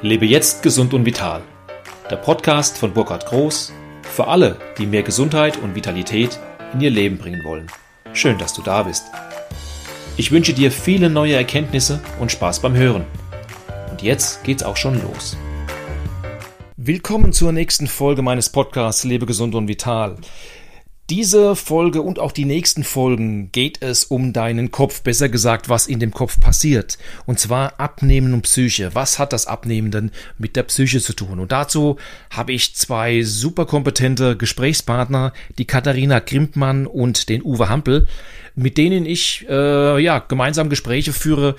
Lebe jetzt gesund und vital. Der Podcast von Burkhard Groß für alle, die mehr Gesundheit und Vitalität in ihr Leben bringen wollen. Schön, dass du da bist. Ich wünsche dir viele neue Erkenntnisse und Spaß beim Hören. Und jetzt geht's auch schon los. Willkommen zur nächsten Folge meines Podcasts Lebe gesund und vital. Diese Folge und auch die nächsten Folgen geht es um deinen Kopf, besser gesagt, was in dem Kopf passiert. Und zwar Abnehmen und Psyche. Was hat das Abnehmen denn mit der Psyche zu tun? Und dazu habe ich zwei super kompetente Gesprächspartner, die Katharina Grimpmann und den Uwe Hampel, mit denen ich äh, ja gemeinsam Gespräche führe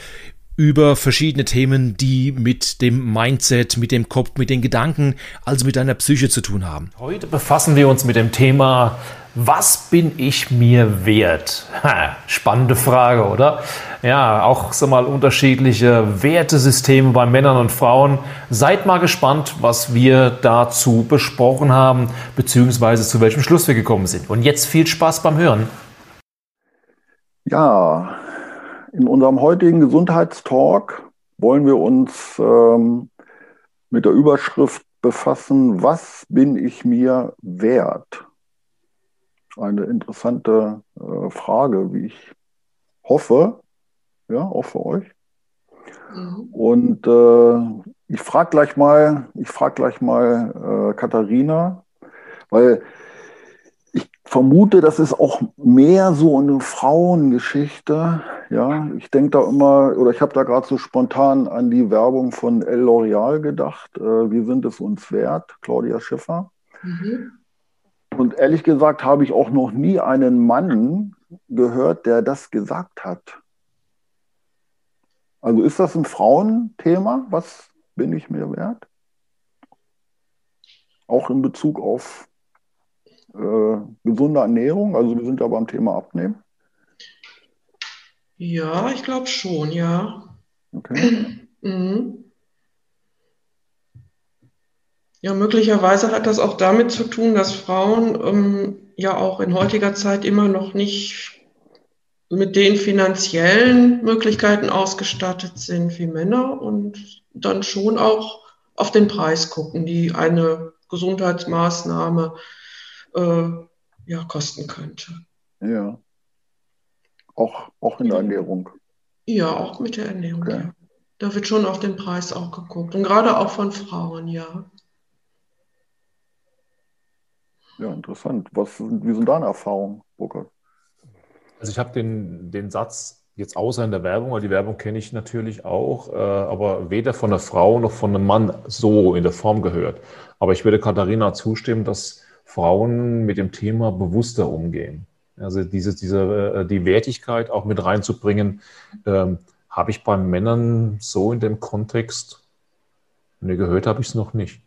über verschiedene Themen, die mit dem Mindset, mit dem Kopf, mit den Gedanken, also mit deiner Psyche zu tun haben. Heute befassen wir uns mit dem Thema was bin ich mir wert? Ha, spannende Frage, oder? Ja, auch so mal unterschiedliche Wertesysteme bei Männern und Frauen. Seid mal gespannt, was wir dazu besprochen haben, beziehungsweise zu welchem Schluss wir gekommen sind. Und jetzt viel Spaß beim Hören. Ja, in unserem heutigen Gesundheitstalk wollen wir uns ähm, mit der Überschrift befassen, was bin ich mir wert? Eine interessante äh, Frage, wie ich hoffe, ja, auch für euch. Mhm. Und äh, ich frage gleich mal, ich frage gleich mal äh, Katharina, weil ich vermute, das ist auch mehr so eine Frauengeschichte. Ja, ich denke da immer, oder ich habe da gerade so spontan an die Werbung von El L'Oreal gedacht. Äh, wir sind es uns wert, Claudia Schiffer. Mhm. Und ehrlich gesagt habe ich auch noch nie einen Mann gehört, der das gesagt hat. Also ist das ein Frauenthema? Was bin ich mir wert? Auch in Bezug auf äh, gesunde Ernährung. Also wir sind ja beim Thema Abnehmen. Ja, ich glaube schon, ja. Okay. mhm. Ja, möglicherweise hat das auch damit zu tun, dass Frauen ähm, ja auch in heutiger Zeit immer noch nicht mit den finanziellen Möglichkeiten ausgestattet sind wie Männer und dann schon auch auf den Preis gucken, die eine Gesundheitsmaßnahme äh, ja, kosten könnte. Ja. Auch, auch in der Ernährung. Ja, auch mit der Ernährung, okay. ja. Da wird schon auf den Preis auch geguckt. Und gerade auch von Frauen, ja. Ja, interessant. Was, wie sind deine Erfahrungen, Burkhard? Also ich habe den, den Satz jetzt außer in der Werbung, weil die Werbung kenne ich natürlich auch, äh, aber weder von einer Frau noch von einem Mann so in der Form gehört. Aber ich würde Katharina zustimmen, dass Frauen mit dem Thema bewusster umgehen. Also diese, diese, äh, die Wertigkeit auch mit reinzubringen, ähm, habe ich bei Männern so in dem Kontext, ne, gehört habe ich es noch nicht.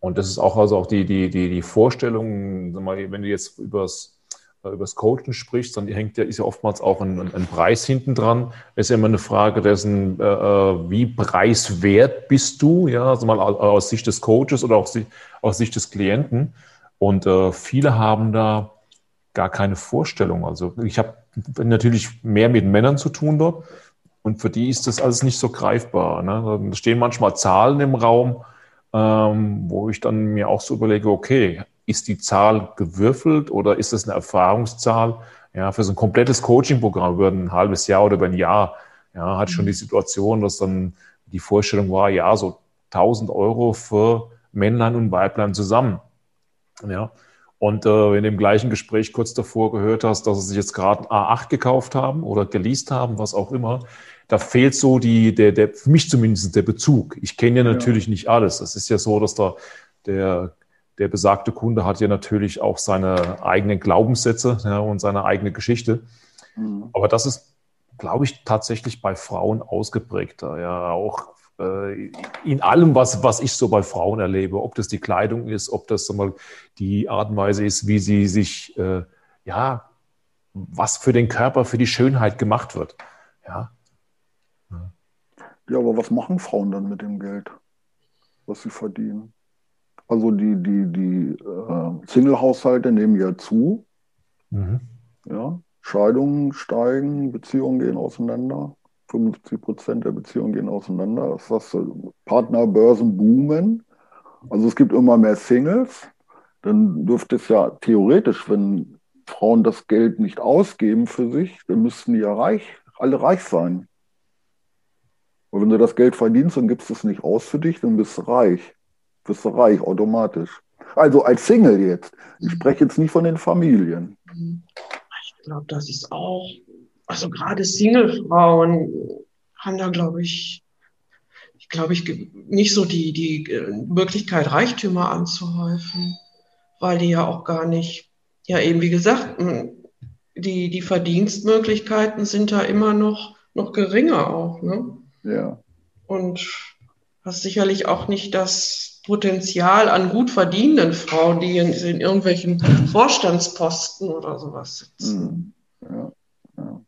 Und das ist auch also auch die, die, die, die Vorstellung, wenn du jetzt übers, äh, übers Coachen sprichst, dann hängt ja, ist ja oftmals auch ein, ein Preis hinten dran. Es ist ja immer eine Frage dessen, äh, äh, wie preiswert bist du, ja, also mal aus Sicht des Coaches oder auch aus Sicht des Klienten. Und äh, viele haben da gar keine Vorstellung. Also ich habe natürlich mehr mit Männern zu tun dort und für die ist das alles nicht so greifbar. Ne? Da stehen manchmal Zahlen im Raum, ähm, wo ich dann mir auch so überlege, okay, ist die Zahl gewürfelt oder ist das eine Erfahrungszahl? Ja, für so ein komplettes Coaching-Programm über ein halbes Jahr oder über ein Jahr, ja, hat schon die Situation, dass dann die Vorstellung war, ja, so 1000 Euro für Männlein und Weiblein zusammen. Ja. Und äh, in dem gleichen Gespräch kurz davor gehört hast, dass sie sich jetzt gerade ein A8 gekauft haben oder geleast haben, was auch immer, da fehlt so die, der, der, für mich zumindest der Bezug. Ich kenne ja natürlich ja. nicht alles. Es ist ja so, dass da der, der besagte Kunde hat ja natürlich auch seine eigenen Glaubenssätze ja, und seine eigene Geschichte. Mhm. Aber das ist, glaube ich, tatsächlich bei Frauen ausgeprägter. Ja, auch äh, in allem, was, was ich so bei Frauen erlebe, ob das die Kleidung ist, ob das mal die Art und Weise ist, wie sie sich, äh, ja, was für den Körper, für die Schönheit gemacht wird. Ja, ja, aber was machen Frauen dann mit dem Geld, was sie verdienen? Also die, die, die äh, Single-Haushalte nehmen ja zu. Mhm. Ja, Scheidungen steigen, Beziehungen gehen auseinander. 55 Prozent der Beziehungen gehen auseinander. Das heißt, Partnerbörsen boomen. Also es gibt immer mehr Singles. Dann dürfte es ja theoretisch, wenn Frauen das Geld nicht ausgeben für sich, dann müssten die ja reich, alle reich sein. Und wenn du das Geld verdienst und gibst es nicht aus für dich, dann bist du reich. Bist du reich automatisch. Also als Single jetzt. Ich spreche jetzt nicht von den Familien. Ich glaube, das ist auch, also gerade Single-Frauen haben da, glaube ich, ich glaube ich, nicht so die, die äh, Möglichkeit, Reichtümer anzuhäufen, weil die ja auch gar nicht, ja eben wie gesagt, die, die Verdienstmöglichkeiten sind da immer noch, noch geringer auch. Ne? Ja. Und hast sicherlich auch nicht das Potenzial an gut verdienenden Frauen, die in, in irgendwelchen Vorstandsposten oder sowas sitzen. Mhm. Ja, ja.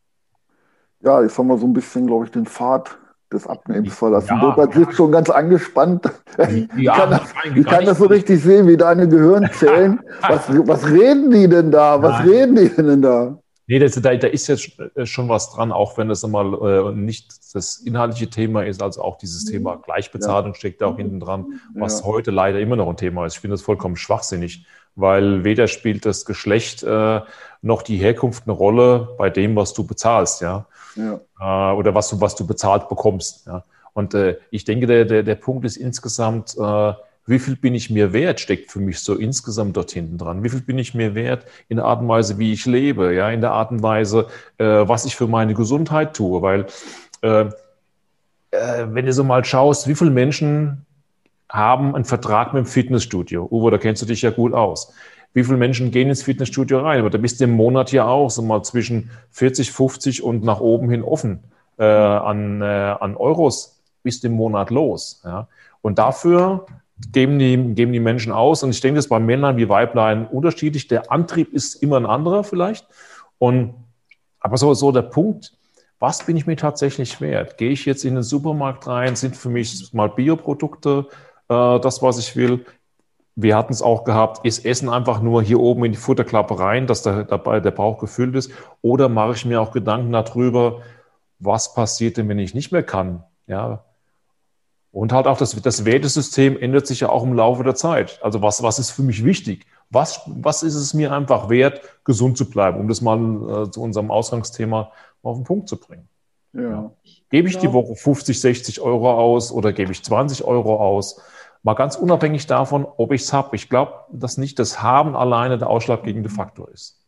ja, jetzt haben wir so ein bisschen, glaube ich, den Pfad des Abnehmens verlassen. Ja, Burkhard sitzt schon ganz angespannt. ich kann, das, ich kann das so richtig sehen, wie deine Gehirnzellen. was, was reden die denn da? Was Nein. reden die denn da? Nee, das, da, da, ist jetzt äh, schon was dran, auch wenn das einmal äh, nicht das inhaltliche Thema ist, also auch dieses mhm. Thema Gleichbezahlung ja. steckt da auch hinten dran, was ja. heute leider immer noch ein Thema ist. Ich finde das vollkommen schwachsinnig, weil weder spielt das Geschlecht äh, noch die Herkunft eine Rolle bei dem, was du bezahlst, ja, ja. Äh, oder was du was du bezahlt bekommst. Ja. Und äh, ich denke, der, der, der Punkt ist insgesamt äh, wie viel bin ich mir wert, steckt für mich so insgesamt dort hinten dran. Wie viel bin ich mir wert in der Art und Weise, wie ich lebe, ja, in der Art und Weise, äh, was ich für meine Gesundheit tue. Weil, äh, äh, wenn du so mal schaust, wie viele Menschen haben einen Vertrag mit dem Fitnessstudio? Uwe, da kennst du dich ja gut aus. Wie viele Menschen gehen ins Fitnessstudio rein? Aber da bist du im Monat ja auch so mal zwischen 40, 50 und nach oben hin offen äh, an, äh, an Euros bist du im Monat los. Ja? Und dafür geben die, geben die Menschen aus. Und ich denke, das ist bei Männern wie Weiblein unterschiedlich. Der Antrieb ist immer ein anderer vielleicht. Und, aber so, so der Punkt, was bin ich mir tatsächlich wert? Gehe ich jetzt in den Supermarkt rein? Sind für mich mal Bioprodukte äh, das, was ich will? Wir hatten es auch gehabt, ist Essen einfach nur hier oben in die Futterklappe rein, dass dabei der Bauch gefüllt ist? Oder mache ich mir auch Gedanken darüber, was passiert denn, wenn ich nicht mehr kann? Ja, und halt auch das, das Wertesystem ändert sich ja auch im Laufe der Zeit. Also was, was ist für mich wichtig? Was, was ist es mir einfach wert, gesund zu bleiben, um das mal äh, zu unserem Ausgangsthema auf den Punkt zu bringen? Ja. ja. Gebe ich die Woche 50, 60 Euro aus oder gebe ich 20 Euro aus? Mal ganz unabhängig davon, ob ich es habe. Ich glaube, dass nicht das Haben alleine der ausschlaggebende Faktor ist.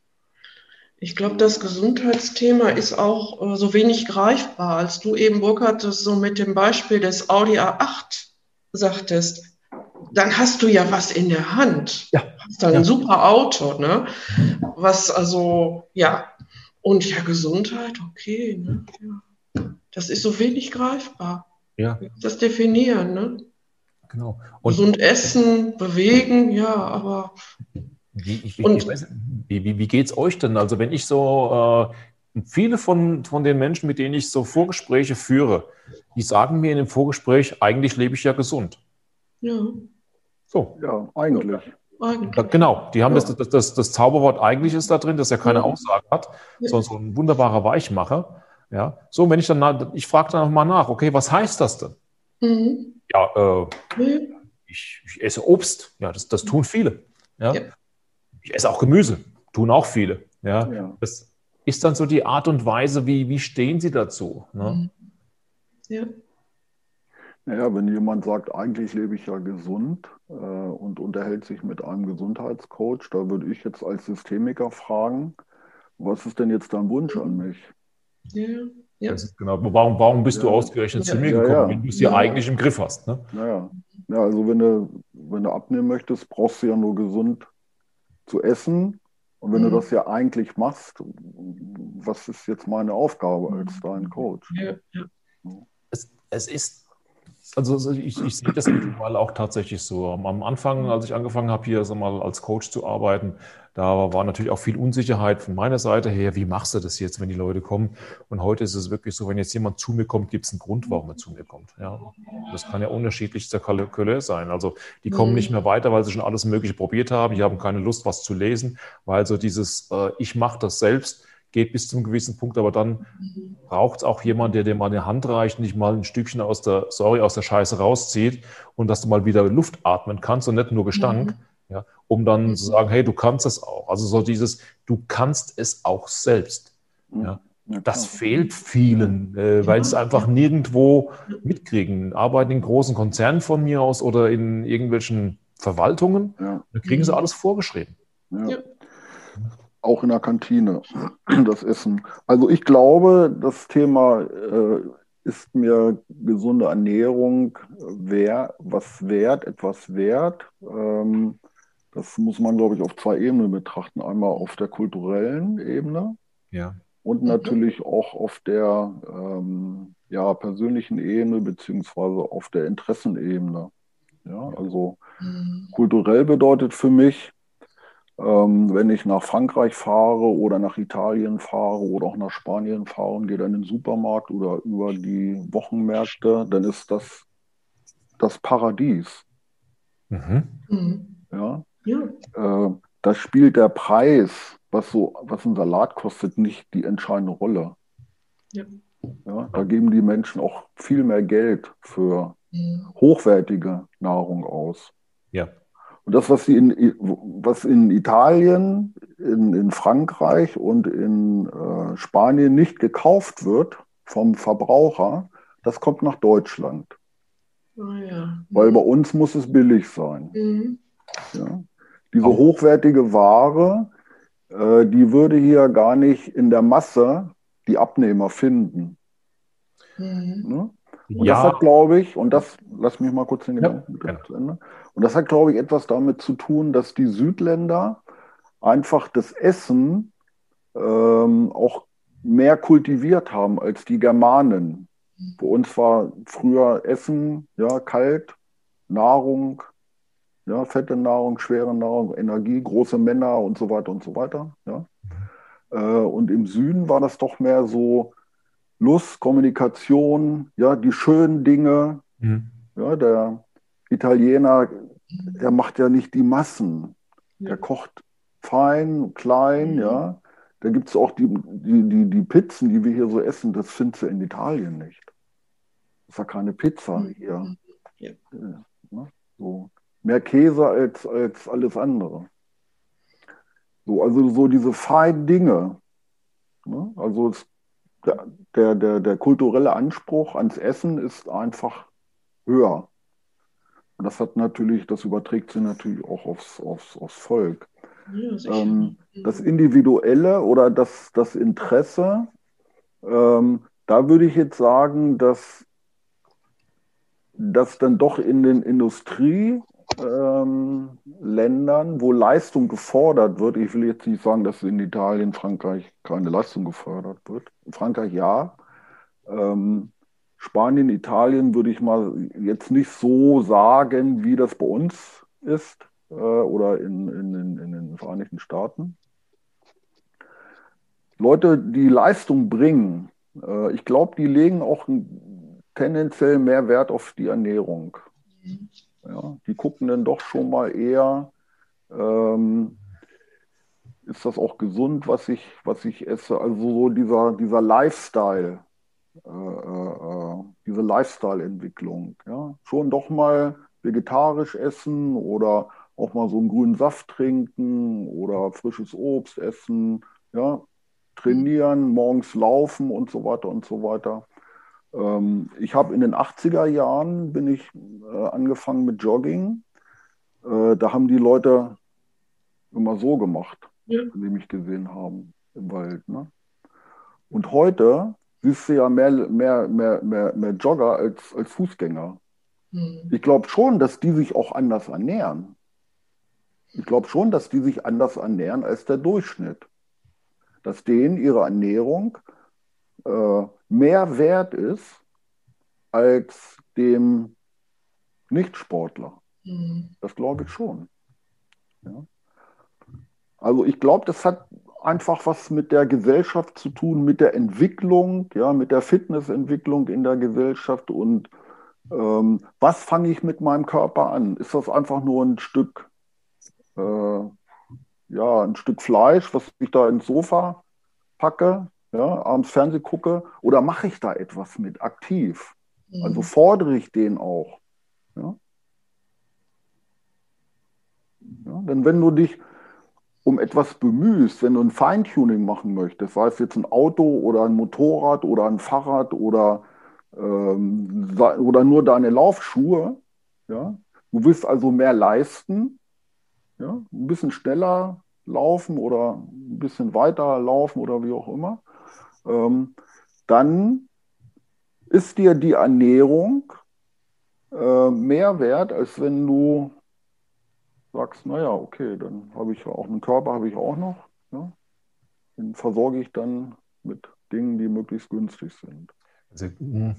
Ich glaube, das Gesundheitsthema ist auch äh, so wenig greifbar, als du eben, Burkhard, das so mit dem Beispiel des Audi A8 sagtest. Dann hast du ja was in der Hand. Ja. Hast dann ja. ein super Auto, ne? Was also, ja. Und ja, Gesundheit, okay, ne? Ja. Das ist so wenig greifbar. Ja. Das definieren, ne? Genau. Und Gesund essen, bewegen, ja, aber wie, ich, und, ich weiß, wie, wie, wie geht es euch denn? Also wenn ich so, äh, viele von, von den Menschen, mit denen ich so Vorgespräche führe, die sagen mir in dem Vorgespräch, eigentlich lebe ich ja gesund. Ja. So. Ja, eigentlich. eigentlich. Genau, die haben ja. das, das, das, das, Zauberwort eigentlich ist da drin, das ja keine ja. Aussage hat, ja. sondern so ein wunderbarer Weichmacher. Ja, so, wenn ich dann, ich frage dann mal nach, okay, was heißt das denn? Mhm. Ja, äh, ich, ich, esse Obst. Ja, das, das tun viele. Ja? Ich esse auch Gemüse, tun auch viele. Ja? ja. Das ist dann so die Art und Weise, wie, wie stehen Sie dazu? Ne? Mhm. Ja. Naja, wenn jemand sagt, eigentlich lebe ich ja gesund äh, und unterhält sich mit einem Gesundheitscoach, da würde ich jetzt als Systemiker fragen, was ist denn jetzt dein Wunsch an mich? Ja, ja. genau. Warum, warum bist ja. du ausgerechnet ja. zu mir gekommen, ja, wenn du es ja eigentlich im Griff hast? Ne? Naja. Ja, also wenn du, wenn du abnehmen möchtest, brauchst du ja nur gesund zu essen. Und wenn mhm. du das ja eigentlich machst, was ist jetzt meine Aufgabe als mhm. dein Coach? Ja, ja. Es, es ist also ich, ich sehe das mittlerweile auch tatsächlich so. Am Anfang, als ich angefangen habe, hier mal als Coach zu arbeiten, da war natürlich auch viel Unsicherheit von meiner Seite her. Wie machst du das jetzt, wenn die Leute kommen? Und heute ist es wirklich so, wenn jetzt jemand zu mir kommt, gibt es einen Grund, warum er zu mir kommt. Ja, das kann ja unterschiedlichster Couleur sein. Also die kommen nicht mehr weiter, weil sie schon alles Mögliche probiert haben. Die haben keine Lust, was zu lesen, weil so dieses äh, Ich mache das selbst geht bis zu einem gewissen Punkt, aber dann mhm. braucht es auch jemanden, der dir mal eine Hand reicht und dich mal ein Stückchen aus der, sorry, aus der Scheiße rauszieht und dass du mal wieder Luft atmen kannst und nicht nur Gestank, mhm. ja, um dann zu sagen, hey, du kannst es auch. Also so dieses, du kannst es auch selbst. Mhm. Ja. Das fehlt vielen, äh, weil es einfach nirgendwo mitkriegen. Arbeiten in großen Konzernen von mir aus oder in irgendwelchen Verwaltungen, ja. da kriegen sie alles vorgeschrieben. Ja. Auch in der Kantine, das Essen. Also ich glaube, das Thema äh, ist mir gesunde Ernährung wer, was wert, etwas wert. Ähm, das muss man, glaube ich, auf zwei Ebenen betrachten. Einmal auf der kulturellen Ebene. Ja und mhm. natürlich auch auf der ähm, ja, persönlichen Ebene beziehungsweise auf der Interessenebene. Ja, also mhm. kulturell bedeutet für mich, ähm, wenn ich nach Frankreich fahre oder nach Italien fahre oder auch nach Spanien fahre und gehe dann in den Supermarkt oder über die Wochenmärkte, dann ist das das Paradies. Mhm. mhm. Ja. ja. Äh, da spielt der Preis was so, was ein Salat kostet, nicht die entscheidende Rolle. Ja. Ja, da geben die Menschen auch viel mehr Geld für mhm. hochwertige Nahrung aus. Ja. Und das, was, in, was in Italien, in, in Frankreich und in äh, Spanien nicht gekauft wird vom Verbraucher, das kommt nach Deutschland. Oh ja. Weil bei uns muss es billig sein. Mhm. Ja. Diese hochwertige Ware äh, die würde hier gar nicht in der Masse die Abnehmer finden. Mhm. Ne? Und ja. das hat, glaube ich, und das, lass mich mal kurz den Gedanken ja. zu Ende. Und das hat, glaube ich, etwas damit zu tun, dass die Südländer einfach das Essen ähm, auch mehr kultiviert haben als die Germanen. Bei uns war früher Essen, ja, kalt, Nahrung, ja, fette Nahrung, schwere Nahrung, Energie, große Männer und so weiter und so weiter. Ja. Äh, und im Süden war das doch mehr so Lust, Kommunikation, ja, die schönen Dinge. Mhm. Ja, der Italiener, der macht ja nicht die Massen. Der kocht fein, klein, mhm. ja. Da gibt es auch die, die, die, die Pizzen, die wir hier so essen, das findest du in Italien nicht. Das ist ja keine Pizza mhm. hier. Ja. Ja, so mehr Käse als, als alles andere. So, also so diese feinen Dinge. Ne? Also es, der, der, der kulturelle Anspruch ans Essen ist einfach höher. Und das hat natürlich, das überträgt sich natürlich auch aufs, aufs, aufs Volk. Ja, ähm, das Individuelle oder das, das Interesse, ähm, da würde ich jetzt sagen, dass das dann doch in den Industrie- ähm, Ländern, wo Leistung gefordert wird, ich will jetzt nicht sagen, dass in Italien, Frankreich keine Leistung gefördert wird. In Frankreich ja. Ähm, Spanien, Italien würde ich mal jetzt nicht so sagen, wie das bei uns ist äh, oder in, in, in, in den Vereinigten Staaten. Leute, die Leistung bringen, äh, ich glaube, die legen auch tendenziell mehr Wert auf die Ernährung. Mhm. Ja, die gucken dann doch schon mal eher, ähm, ist das auch gesund, was ich, was ich esse? Also so dieser, dieser Lifestyle, äh, äh, diese Lifestyle-Entwicklung. Ja? Schon doch mal vegetarisch essen oder auch mal so einen grünen Saft trinken oder frisches Obst essen, ja? trainieren, morgens laufen und so weiter und so weiter. Ähm, ich habe in den 80er Jahren bin ich äh, angefangen mit Jogging. Äh, da haben die Leute immer so gemacht, ja. sie mich gesehen haben im Wald. Ne? Und heute siehst du ja mehr, mehr, mehr, mehr, mehr Jogger als, als Fußgänger. Mhm. Ich glaube schon, dass die sich auch anders ernähren. Ich glaube schon, dass die sich anders ernähren als der Durchschnitt. Dass denen ihre Ernährung äh, mehr wert ist als dem Nichtsportler. Mhm. Das glaube ich schon. Ja. Also ich glaube, das hat einfach was mit der Gesellschaft zu tun, mit der Entwicklung, ja, mit der Fitnessentwicklung in der Gesellschaft und ähm, was fange ich mit meinem Körper an? Ist das einfach nur ein Stück, äh, ja, ein Stück Fleisch, was ich da ins Sofa packe, ja, abends Fernsehen gucke, oder mache ich da etwas mit, aktiv? Mhm. Also fordere ich den auch. Ja? Ja, denn wenn du dich um etwas bemühst, wenn du ein Feintuning machen möchtest, sei es jetzt ein Auto oder ein Motorrad oder ein Fahrrad oder, ähm, oder nur deine Laufschuhe, ja, du willst also mehr leisten, ja, ein bisschen schneller laufen oder ein bisschen weiter laufen oder wie auch immer, ähm, dann ist dir die Ernährung äh, mehr wert, als wenn du sagst, naja, okay, dann habe ich ja auch einen Körper, habe ich auch noch. Ja? Den versorge ich dann mit Dingen, die möglichst günstig sind. Also, hm,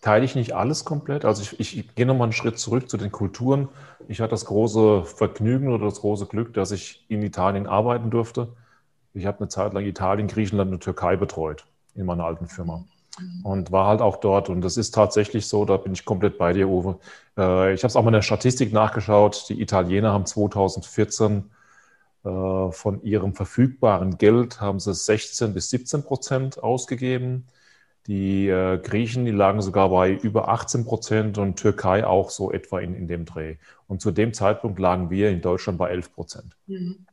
teile ich nicht alles komplett. Also ich, ich gehe nochmal einen Schritt zurück zu den Kulturen. Ich hatte das große Vergnügen oder das große Glück, dass ich in Italien arbeiten durfte. Ich habe eine Zeit lang Italien, Griechenland und Türkei betreut in meiner alten Firma. Und war halt auch dort. Und das ist tatsächlich so, da bin ich komplett bei dir, Uwe. Äh, ich habe es auch mal in der Statistik nachgeschaut. Die Italiener haben 2014 äh, von ihrem verfügbaren Geld haben sie 16 bis 17 Prozent ausgegeben. Die äh, Griechen, die lagen sogar bei über 18 Prozent und Türkei auch so etwa in, in dem Dreh. Und zu dem Zeitpunkt lagen wir in Deutschland bei 11 Prozent. Mhm.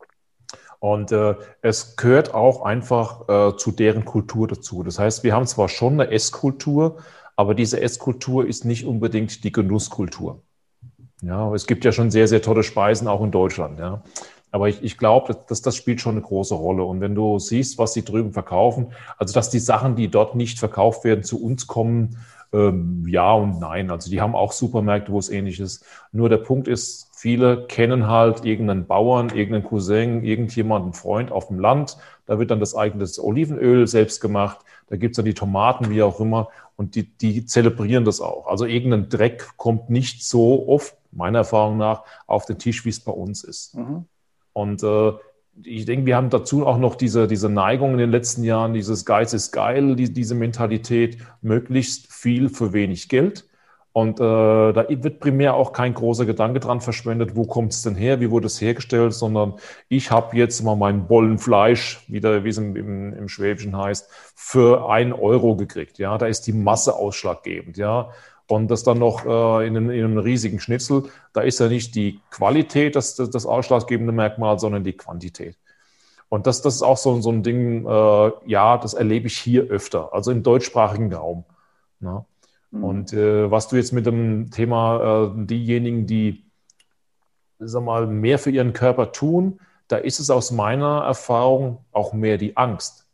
Und äh, es gehört auch einfach äh, zu deren Kultur dazu. Das heißt, wir haben zwar schon eine Esskultur, aber diese Esskultur ist nicht unbedingt die Genusskultur. Ja, es gibt ja schon sehr, sehr tolle Speisen auch in Deutschland. Ja. Aber ich, ich glaube, dass das spielt schon eine große Rolle. Und wenn du siehst, was sie drüben verkaufen, also dass die Sachen, die dort nicht verkauft werden, zu uns kommen, ähm, ja und nein. Also die haben auch Supermärkte, wo es ähnlich ist. Nur der Punkt ist, Viele kennen halt irgendeinen Bauern, irgendeinen Cousin, irgendjemanden, Freund auf dem Land. Da wird dann das eigene Olivenöl selbst gemacht. Da gibt es dann die Tomaten, wie auch immer. Und die, die zelebrieren das auch. Also irgendein Dreck kommt nicht so oft, meiner Erfahrung nach, auf den Tisch, wie es bei uns ist. Mhm. Und äh, ich denke, wir haben dazu auch noch diese, diese Neigung in den letzten Jahren, dieses Geiz ist geil, die, diese Mentalität, möglichst viel für wenig Geld. Und äh, da wird primär auch kein großer Gedanke dran verschwendet, wo kommt es denn her, wie wurde es hergestellt, sondern ich habe jetzt mal mein Bollenfleisch, wieder, wie es im, im, im Schwäbischen heißt, für einen Euro gekriegt. Ja, da ist die Masse ausschlaggebend. Ja, und das dann noch äh, in, einem, in, einem, riesigen Schnitzel, da ist ja nicht die Qualität das, das, das ausschlaggebende Merkmal, sondern die Quantität. Und das, das ist auch so, so ein Ding, äh, ja, das erlebe ich hier öfter, also im deutschsprachigen Raum. Ja. Mhm. Und äh, was du jetzt mit dem Thema, äh, diejenigen, die sag mal, mehr für ihren Körper tun, da ist es aus meiner Erfahrung auch mehr die Angst,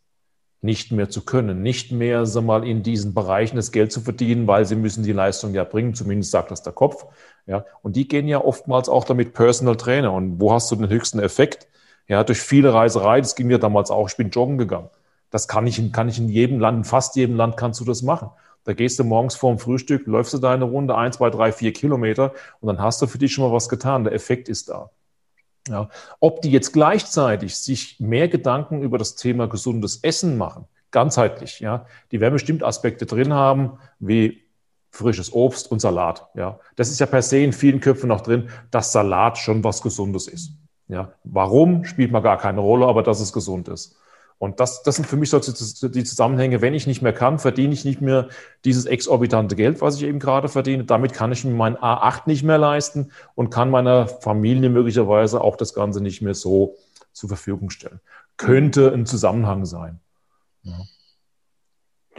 nicht mehr zu können, nicht mehr sag mal, in diesen Bereichen das Geld zu verdienen, weil sie müssen die Leistung ja bringen, zumindest sagt das der Kopf. Ja, und die gehen ja oftmals auch damit Personal Trainer. Und wo hast du den höchsten Effekt? Ja, durch viele Reiserei, das ging mir damals auch, ich bin joggen gegangen. Das kann ich, kann ich in jedem Land, in fast jedem Land kannst du das machen. Da gehst du morgens vorm Frühstück, läufst du deine Runde, ein, zwei, drei, vier Kilometer und dann hast du für dich schon mal was getan. Der Effekt ist da. Ja. Ob die jetzt gleichzeitig sich mehr Gedanken über das Thema gesundes Essen machen, ganzheitlich, ja, die werden bestimmt Aspekte drin haben, wie frisches Obst und Salat. Ja, das ist ja per se in vielen Köpfen noch drin, dass Salat schon was Gesundes ist. Ja, warum spielt mal gar keine Rolle, aber dass es gesund ist. Und das, das sind für mich so die Zusammenhänge. Wenn ich nicht mehr kann, verdiene ich nicht mehr dieses exorbitante Geld, was ich eben gerade verdiene. Damit kann ich mir meinen A8 nicht mehr leisten und kann meiner Familie möglicherweise auch das Ganze nicht mehr so zur Verfügung stellen. Könnte ein Zusammenhang sein. Ja.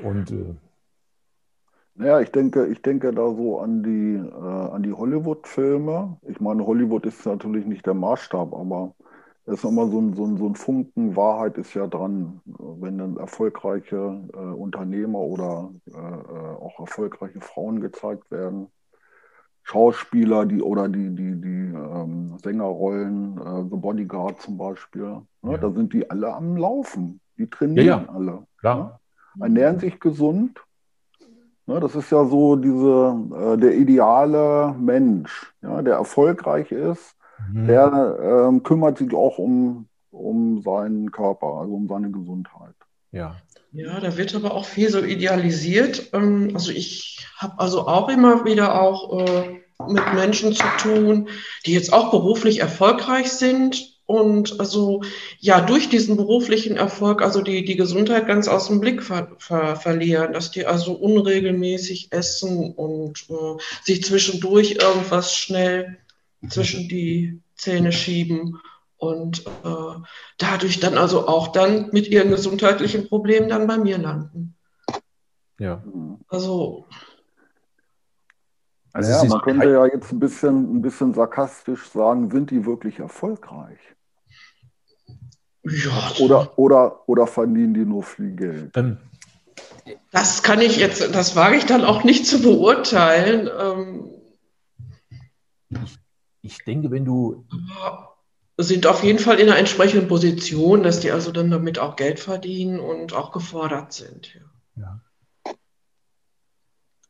Und äh, ja, ich denke, ich denke da so an die, äh, an die Hollywood-Filme. Ich meine, Hollywood ist natürlich nicht der Maßstab, aber ist immer so ein, so, ein, so ein Funken Wahrheit ist ja dran, wenn dann erfolgreiche äh, Unternehmer oder äh, äh, auch erfolgreiche Frauen gezeigt werden. Schauspieler, die oder die, die, die ähm, Sängerrollen, äh, The Bodyguard zum Beispiel, ne, ja. da sind die alle am Laufen. Die trainieren ja, ja. alle. Klar. Ne? Ernähren sich gesund. Ne, das ist ja so diese, äh, der ideale Mensch, ja, der erfolgreich ist Mhm. Der ähm, kümmert sich auch um, um seinen Körper, also um seine Gesundheit. Ja. Ja, da wird aber auch viel so idealisiert. Ähm, also ich habe also auch immer wieder auch äh, mit Menschen zu tun, die jetzt auch beruflich erfolgreich sind und also ja durch diesen beruflichen Erfolg also die, die Gesundheit ganz aus dem Blick ver, ver, verlieren, dass die also unregelmäßig essen und äh, sich zwischendurch irgendwas schnell zwischen die Zähne schieben und äh, dadurch dann also auch dann mit ihren gesundheitlichen Problemen dann bei mir landen. Ja. Also. Also ja, man könnte ja jetzt ein bisschen, ein bisschen sarkastisch sagen, sind die wirklich erfolgreich? Ja. Oder, oder, oder verdienen die nur viel Geld? Ähm, das kann ich jetzt, das wage ich dann auch nicht zu beurteilen. Ähm, ich, ich denke, wenn du sind auf jeden Fall in einer entsprechenden Position, dass die also dann damit auch Geld verdienen und auch gefordert sind. Ja. ja.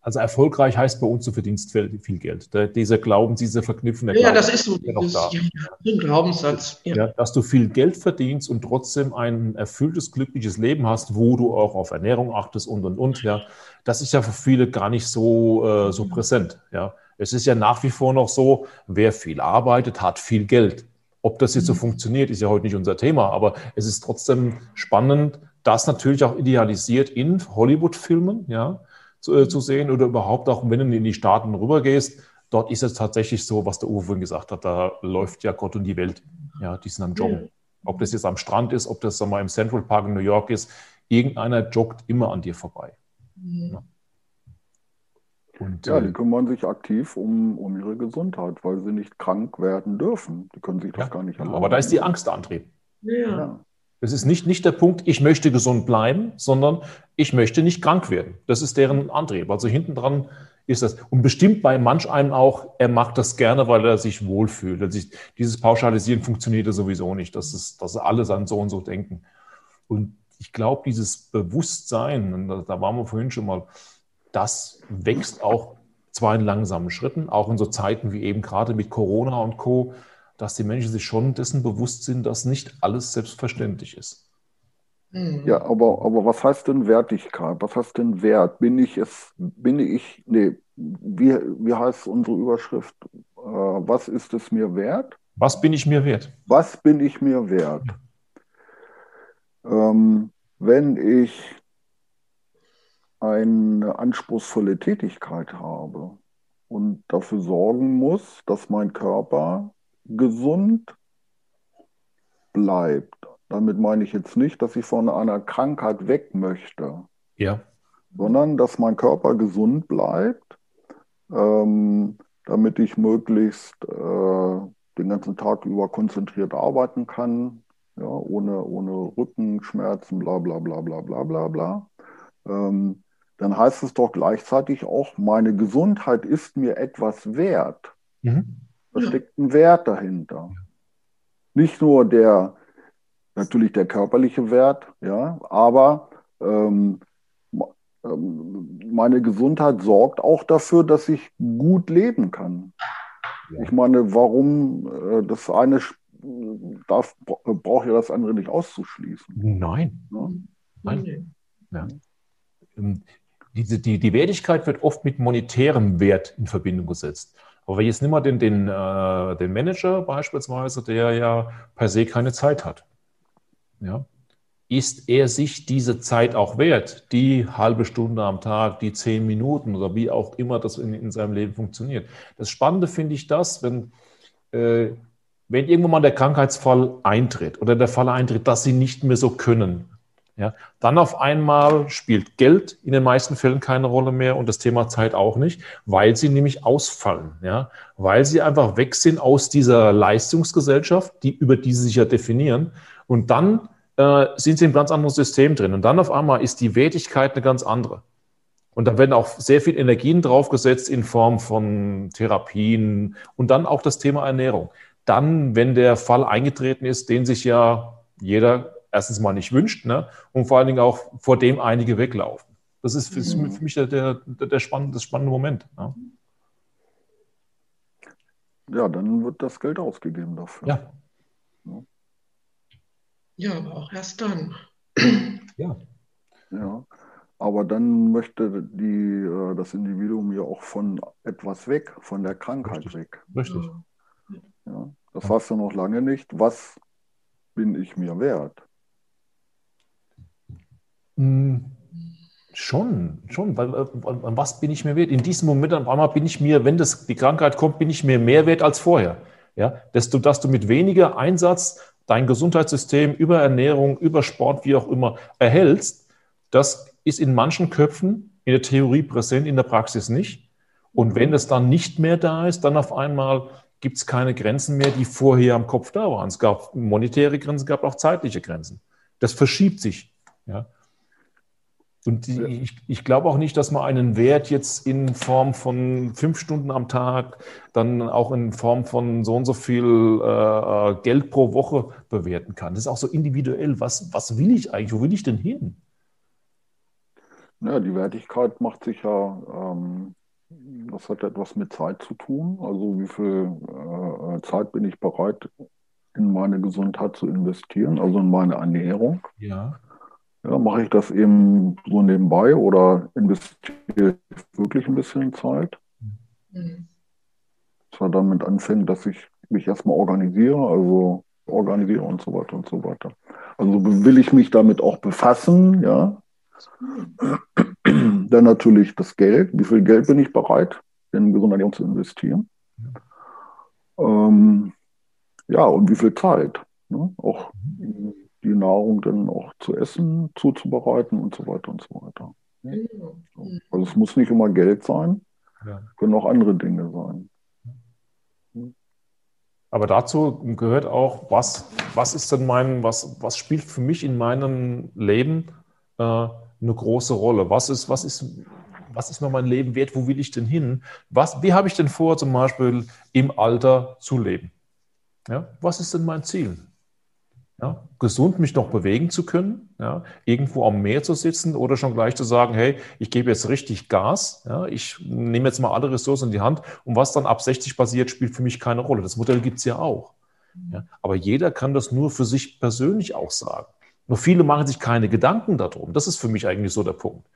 Also erfolgreich heißt bei uns, du verdienst viel Geld. Der, dieser Glauben, dieser Verknüpfung. Ja, Glauben, das ist so dieses, da. ein Glaubenssatz. Ja. ja. dass du viel Geld verdienst und trotzdem ein erfülltes, glückliches Leben hast, wo du auch auf Ernährung achtest und und und. Ja, das ist ja für viele gar nicht so äh, so präsent. Ja, es ist ja nach wie vor noch so, wer viel arbeitet, hat viel Geld. Ob das jetzt so mhm. funktioniert, ist ja heute nicht unser Thema, aber es ist trotzdem spannend, das natürlich auch idealisiert in Hollywood-Filmen, ja, zu, äh, zu, sehen oder überhaupt auch, wenn du in die Staaten rübergehst, dort ist es tatsächlich so, was der Uwe vorhin gesagt hat, da läuft ja Gott und die Welt, ja, die sind am Joggen. Ob das jetzt am Strand ist, ob das wir, im Central Park in New York ist, irgendeiner joggt immer an dir vorbei. Ja. Und, ja, die äh, kümmern sich aktiv um, um ihre Gesundheit, weil sie nicht krank werden dürfen. Die können sich das ja, gar nicht erlauben. Aber da ist die Angst der Antrieb. Ja. Es ist nicht, nicht der Punkt, ich möchte gesund bleiben, sondern ich möchte nicht krank werden. Das ist deren Antrieb. Also hinten dran ist das. Und bestimmt bei manch einem auch, er macht das gerne, weil er sich wohlfühlt. Also dieses Pauschalisieren funktioniert ja sowieso nicht, dass, es, dass alle an so und so denken. Und ich glaube, dieses Bewusstsein, und da, da waren wir vorhin schon mal, das wächst auch zwar in langsamen Schritten, auch in so Zeiten wie eben gerade mit Corona und Co., dass die Menschen sich schon dessen bewusst sind, dass nicht alles selbstverständlich ist. Mhm. Ja, aber, aber was heißt denn Wertigkeit? Was heißt denn Wert? Bin ich es, bin ich, nee, wie, wie heißt unsere Überschrift? Äh, was ist es mir wert? Was bin ich mir wert? Was bin ich mir wert? Ähm, wenn ich eine anspruchsvolle Tätigkeit habe und dafür sorgen muss, dass mein Körper gesund bleibt. Damit meine ich jetzt nicht, dass ich von einer Krankheit weg möchte, ja. sondern dass mein Körper gesund bleibt, ähm, damit ich möglichst äh, den ganzen Tag über konzentriert arbeiten kann, ja, ohne, ohne Rückenschmerzen, bla bla bla bla bla bla bla. Ähm, dann heißt es doch gleichzeitig auch, meine Gesundheit ist mir etwas wert. Mhm. Da steckt ein Wert dahinter. Nicht nur der, natürlich der körperliche Wert, ja, aber ähm, ähm, meine Gesundheit sorgt auch dafür, dass ich gut leben kann. Ja. Ich meine, warum äh, das eine darf, braucht ja das andere nicht auszuschließen. Nein. Ja? Nein. Ja. Diese, die, die Wertigkeit wird oft mit monetärem Wert in Verbindung gesetzt. Aber wenn jetzt nimm mal den, den, äh, den Manager beispielsweise, der ja per se keine Zeit hat. Ja? Ist er sich diese Zeit auch wert? Die halbe Stunde am Tag, die zehn Minuten oder wie auch immer das in, in seinem Leben funktioniert. Das Spannende finde ich das, wenn, äh, wenn irgendwann mal der Krankheitsfall eintritt oder der Fall eintritt, dass sie nicht mehr so können, ja, dann auf einmal spielt Geld in den meisten Fällen keine Rolle mehr und das Thema Zeit auch nicht, weil sie nämlich ausfallen, ja, weil sie einfach weg sind aus dieser Leistungsgesellschaft, die, über die sie sich ja definieren. Und dann äh, sind sie in einem ganz anderes System drin. Und dann auf einmal ist die Wertigkeit eine ganz andere. Und da werden auch sehr viel Energien draufgesetzt in Form von Therapien und dann auch das Thema Ernährung. Dann, wenn der Fall eingetreten ist, den sich ja jeder erstens mal nicht wünscht ne? und vor allen Dingen auch vor dem einige weglaufen. Das ist für, mhm. für mich der, der, der spannende, das spannende Moment. Ne? Ja, dann wird das Geld ausgegeben dafür. Ja. Ja, ja aber auch erst dann. Ja. Ja. Aber dann möchte die, äh, das Individuum ja auch von etwas weg, von der Krankheit Richtig. weg. Richtig. Ja. Das heißt ja noch lange nicht, was bin ich mir wert? Hm, schon, schon, weil äh, an was bin ich mir wert? In diesem Moment auf einmal bin ich mir, wenn das, die Krankheit kommt, bin ich mir mehr wert als vorher. Ja, desto, dass du mit weniger Einsatz dein Gesundheitssystem über Ernährung, über Sport, wie auch immer, erhältst, das ist in manchen Köpfen in der Theorie präsent, in der Praxis nicht. Und wenn es dann nicht mehr da ist, dann auf einmal gibt es keine Grenzen mehr, die vorher am Kopf da waren. Es gab monetäre Grenzen, es gab auch zeitliche Grenzen. Das verschiebt sich. Ja. Und ich, ich glaube auch nicht, dass man einen Wert jetzt in Form von fünf Stunden am Tag, dann auch in Form von so und so viel äh, äh, Geld pro Woche bewerten kann. Das ist auch so individuell. Was, was will ich eigentlich? Wo will ich denn hin? Ja, die Wertigkeit macht sich ja, ähm, das hat etwas mit Zeit zu tun. Also wie viel äh, Zeit bin ich bereit, in meine Gesundheit zu investieren, also in meine Ernährung. Ja. Ja, mache ich das eben so nebenbei oder investiere ich wirklich ein bisschen Zeit? Mhm. Zwar damit anfängt, dass ich mich erstmal organisiere, also organisiere und so weiter und so weiter. Also will ich mich damit auch befassen, ja. Dann natürlich das Geld. Wie viel Geld bin ich bereit, in Gesundheit zu investieren? Ähm, ja, und wie viel Zeit? Ne? Auch die Nahrung dann auch zu essen, zuzubereiten und so weiter und so weiter. Also es muss nicht immer Geld sein, ja. können auch andere Dinge sein. Aber dazu gehört auch, was, was ist denn mein, was, was spielt für mich in meinem Leben äh, eine große Rolle? Was ist, was ist, was ist mir mein Leben wert? Wo will ich denn hin? Was, wie habe ich denn vor, zum Beispiel im Alter zu leben? Ja, was ist denn mein Ziel? Ja, gesund mich noch bewegen zu können, ja, irgendwo am Meer zu sitzen oder schon gleich zu sagen, hey, ich gebe jetzt richtig Gas, ja, ich nehme jetzt mal alle Ressourcen in die Hand und was dann ab 60 passiert, spielt für mich keine Rolle. Das Modell gibt es ja auch. Aber jeder kann das nur für sich persönlich auch sagen. Nur viele machen sich keine Gedanken darum. Das ist für mich eigentlich so der Punkt.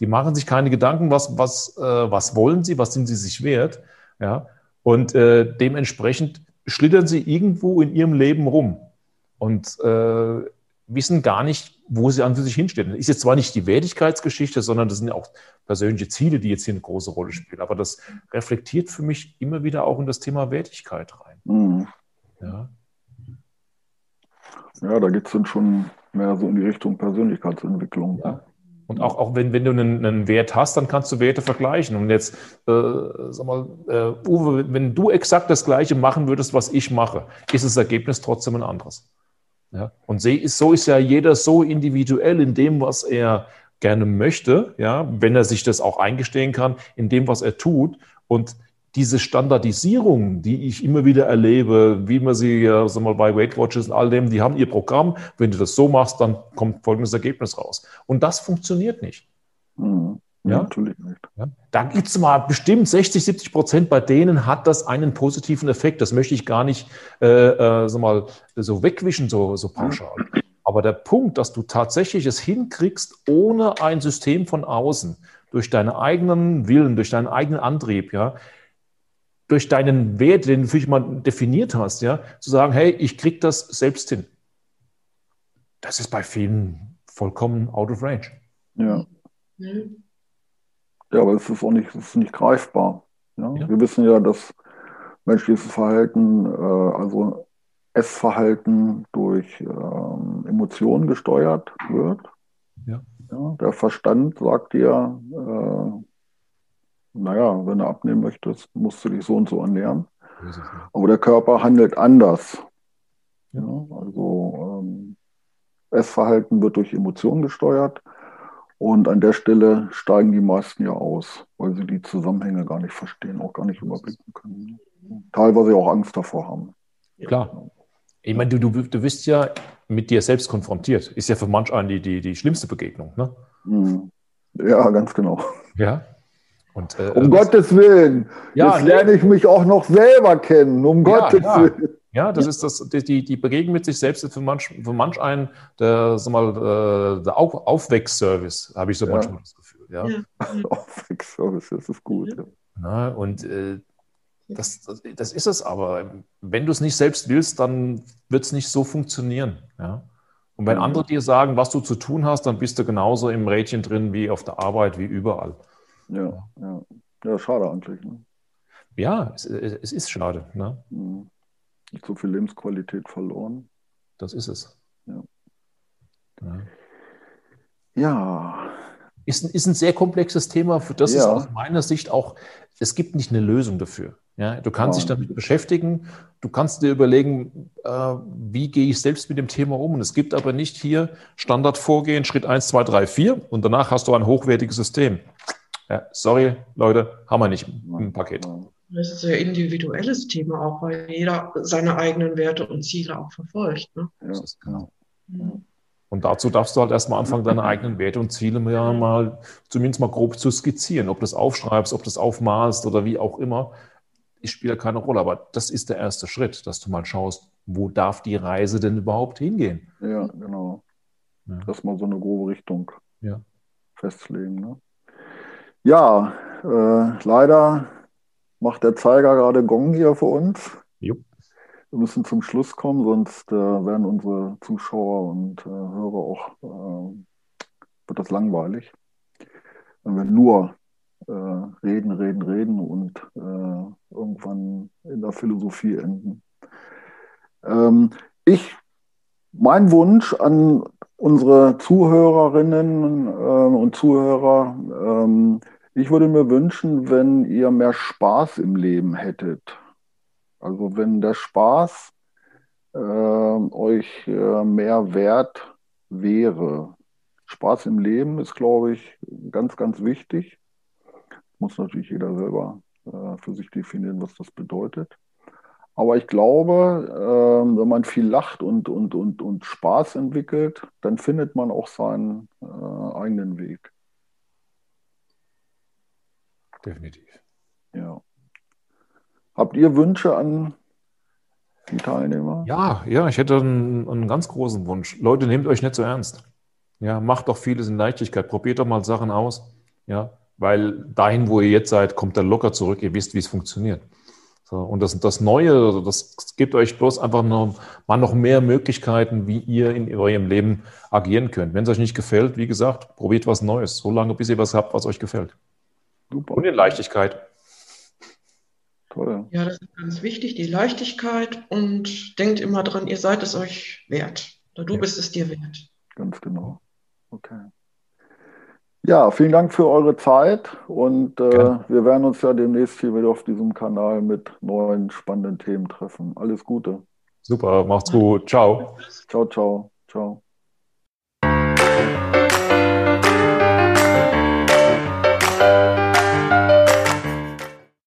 Die machen sich keine Gedanken, was, was, äh, was wollen sie, was sind sie sich wert. Ja? Und äh, dementsprechend schlittern sie irgendwo in ihrem Leben rum und äh, wissen gar nicht, wo sie an für sich hinstellen. Das ist jetzt zwar nicht die Wertigkeitsgeschichte, sondern das sind ja auch persönliche Ziele, die jetzt hier eine große Rolle spielen. Aber das reflektiert für mich immer wieder auch in das Thema Wertigkeit rein. Mhm. Ja. ja, da geht es dann schon mehr so in die Richtung Persönlichkeitsentwicklung. Ja. Und auch, auch wenn, wenn du einen, einen, Wert hast, dann kannst du Werte vergleichen. Und jetzt, äh, sag mal, äh, Uwe, wenn du exakt das Gleiche machen würdest, was ich mache, ist das Ergebnis trotzdem ein anderes. Ja? Und so ist ja jeder so individuell in dem, was er gerne möchte, ja, wenn er sich das auch eingestehen kann, in dem, was er tut. Und diese Standardisierung, die ich immer wieder erlebe, wie man sie ja sag mal, bei Weight Watchers und all dem, die haben ihr Programm. Wenn du das so machst, dann kommt folgendes Ergebnis raus. Und das funktioniert nicht. Mhm. Ja? Natürlich nicht. Ja? Da gibt es mal bestimmt 60, 70 Prozent, bei denen hat das einen positiven Effekt. Das möchte ich gar nicht äh, äh, so, mal, so wegwischen, so, so pauschal. Aber der Punkt, dass du tatsächlich es hinkriegst, ohne ein System von außen, durch deinen eigenen Willen, durch deinen eigenen Antrieb, ja, durch deinen Wert, den du für dich mal definiert hast, ja, zu sagen, hey, ich krieg das selbst hin. Das ist bei vielen vollkommen out of range. Ja. Mhm. Ja, aber es ist auch nicht, es ist nicht greifbar. Ja? ja? Wir wissen ja, dass menschliches Verhalten, äh, also Essverhalten durch ähm, Emotionen gesteuert wird. Ja. ja. Der Verstand sagt dir, äh, naja, wenn du abnehmen möchtest, musst du dich so und so ernähren. Aber der Körper handelt anders. Ja, also ähm, Essverhalten wird durch Emotionen gesteuert. Und an der Stelle steigen die meisten ja aus, weil sie die Zusammenhänge gar nicht verstehen, auch gar nicht überblicken können. Teilweise auch Angst davor haben. Klar. Ich meine, du, du, du bist ja mit dir selbst konfrontiert. Ist ja für manch einen die, die, die schlimmste Begegnung, ne? Mhm. Ja, ganz genau. Ja. Und, äh, um Gottes Willen. Ja, Jetzt lerne ich mich auch noch selber kennen, um ja, Gottes ja. Willen. Ja, das ja. ist das, die, die Begegnung mit sich selbst ist für manch, für manch einen der, sag mal, äh, der Auf, Aufweckservice, habe ich so ja. manchmal das Gefühl. Ja. Aufweckservice, das ist gut. Na, und äh, Das, das, das, ist es aber. Wenn du es nicht selbst willst, dann wird es nicht so funktionieren. Ja? Und wenn mhm. andere dir sagen, was du zu tun hast, dann bist du genauso im Rädchen drin wie auf der Arbeit, wie überall. Ja, ja. ja schade eigentlich. Ne? Ja, es, es, ist schade. Ne? Mhm. Nicht so viel Lebensqualität verloren. Das ist es. Ja. ja. ja. Ist, ist ein sehr komplexes Thema, für das ja. ist aus meiner Sicht auch, es gibt nicht eine Lösung dafür. Ja, du kannst ja. dich damit beschäftigen, du kannst dir überlegen, äh, wie gehe ich selbst mit dem Thema um. Und es gibt aber nicht hier Standardvorgehen, Schritt 1, 2, 3, 4 und danach hast du ein hochwertiges System. Ja, sorry, Leute, haben wir nicht im Paket. Das ist ein sehr individuelles Thema auch, weil jeder seine eigenen Werte und Ziele auch verfolgt. Ne? Ja, genau. Mhm. Und dazu darfst du halt erstmal anfangen, deine eigenen Werte und Ziele mal, mal zumindest mal grob zu skizzieren. Ob du das aufschreibst, ob du das aufmalst oder wie auch immer, ich spiele keine Rolle. Aber das ist der erste Schritt, dass du mal schaust, wo darf die Reise denn überhaupt hingehen? Ja, genau. Ja. Das mal so eine grobe Richtung ja. festlegen. Ne? Ja, äh, leider macht der Zeiger gerade Gong hier für uns. Jupp. Wir müssen zum Schluss kommen, sonst äh, werden unsere Zuschauer und äh, Hörer auch, äh, wird das langweilig. Wenn wir nur äh, reden, reden, reden und äh, irgendwann in der Philosophie enden. Ähm, ich, mein Wunsch an unsere Zuhörerinnen äh, und Zuhörer, ähm, ich würde mir wünschen, wenn ihr mehr Spaß im Leben hättet. Also wenn der Spaß äh, euch äh, mehr wert wäre. Spaß im Leben ist, glaube ich, ganz, ganz wichtig. Muss natürlich jeder selber äh, für sich definieren, was das bedeutet. Aber ich glaube, ähm, wenn man viel lacht und, und, und, und Spaß entwickelt, dann findet man auch seinen äh, eigenen Weg. Definitiv. Ja. Habt ihr Wünsche an die Teilnehmer? Ja, ja, ich hätte einen, einen ganz großen Wunsch. Leute, nehmt euch nicht so ernst. Ja, macht doch vieles in Leichtigkeit. Probiert doch mal Sachen aus. Ja, weil dahin, wo ihr jetzt seid, kommt er locker zurück. Ihr wisst, wie es funktioniert. So, und das, das Neue, also das gibt euch bloß einfach noch, mal noch mehr Möglichkeiten, wie ihr in eurem Leben agieren könnt. Wenn es euch nicht gefällt, wie gesagt, probiert was Neues. So lange, bis ihr was habt, was euch gefällt. Super. Und in Leichtigkeit. Toll. Ja, das ist ganz wichtig, die Leichtigkeit und denkt immer dran, ihr seid es euch wert. Oder du ja. bist es dir wert. Ganz genau. Okay. Ja, vielen Dank für eure Zeit und äh, wir werden uns ja demnächst hier wieder auf diesem Kanal mit neuen spannenden Themen treffen. Alles Gute. Super, macht's gut. Ciao. Ciao, ciao. Ciao.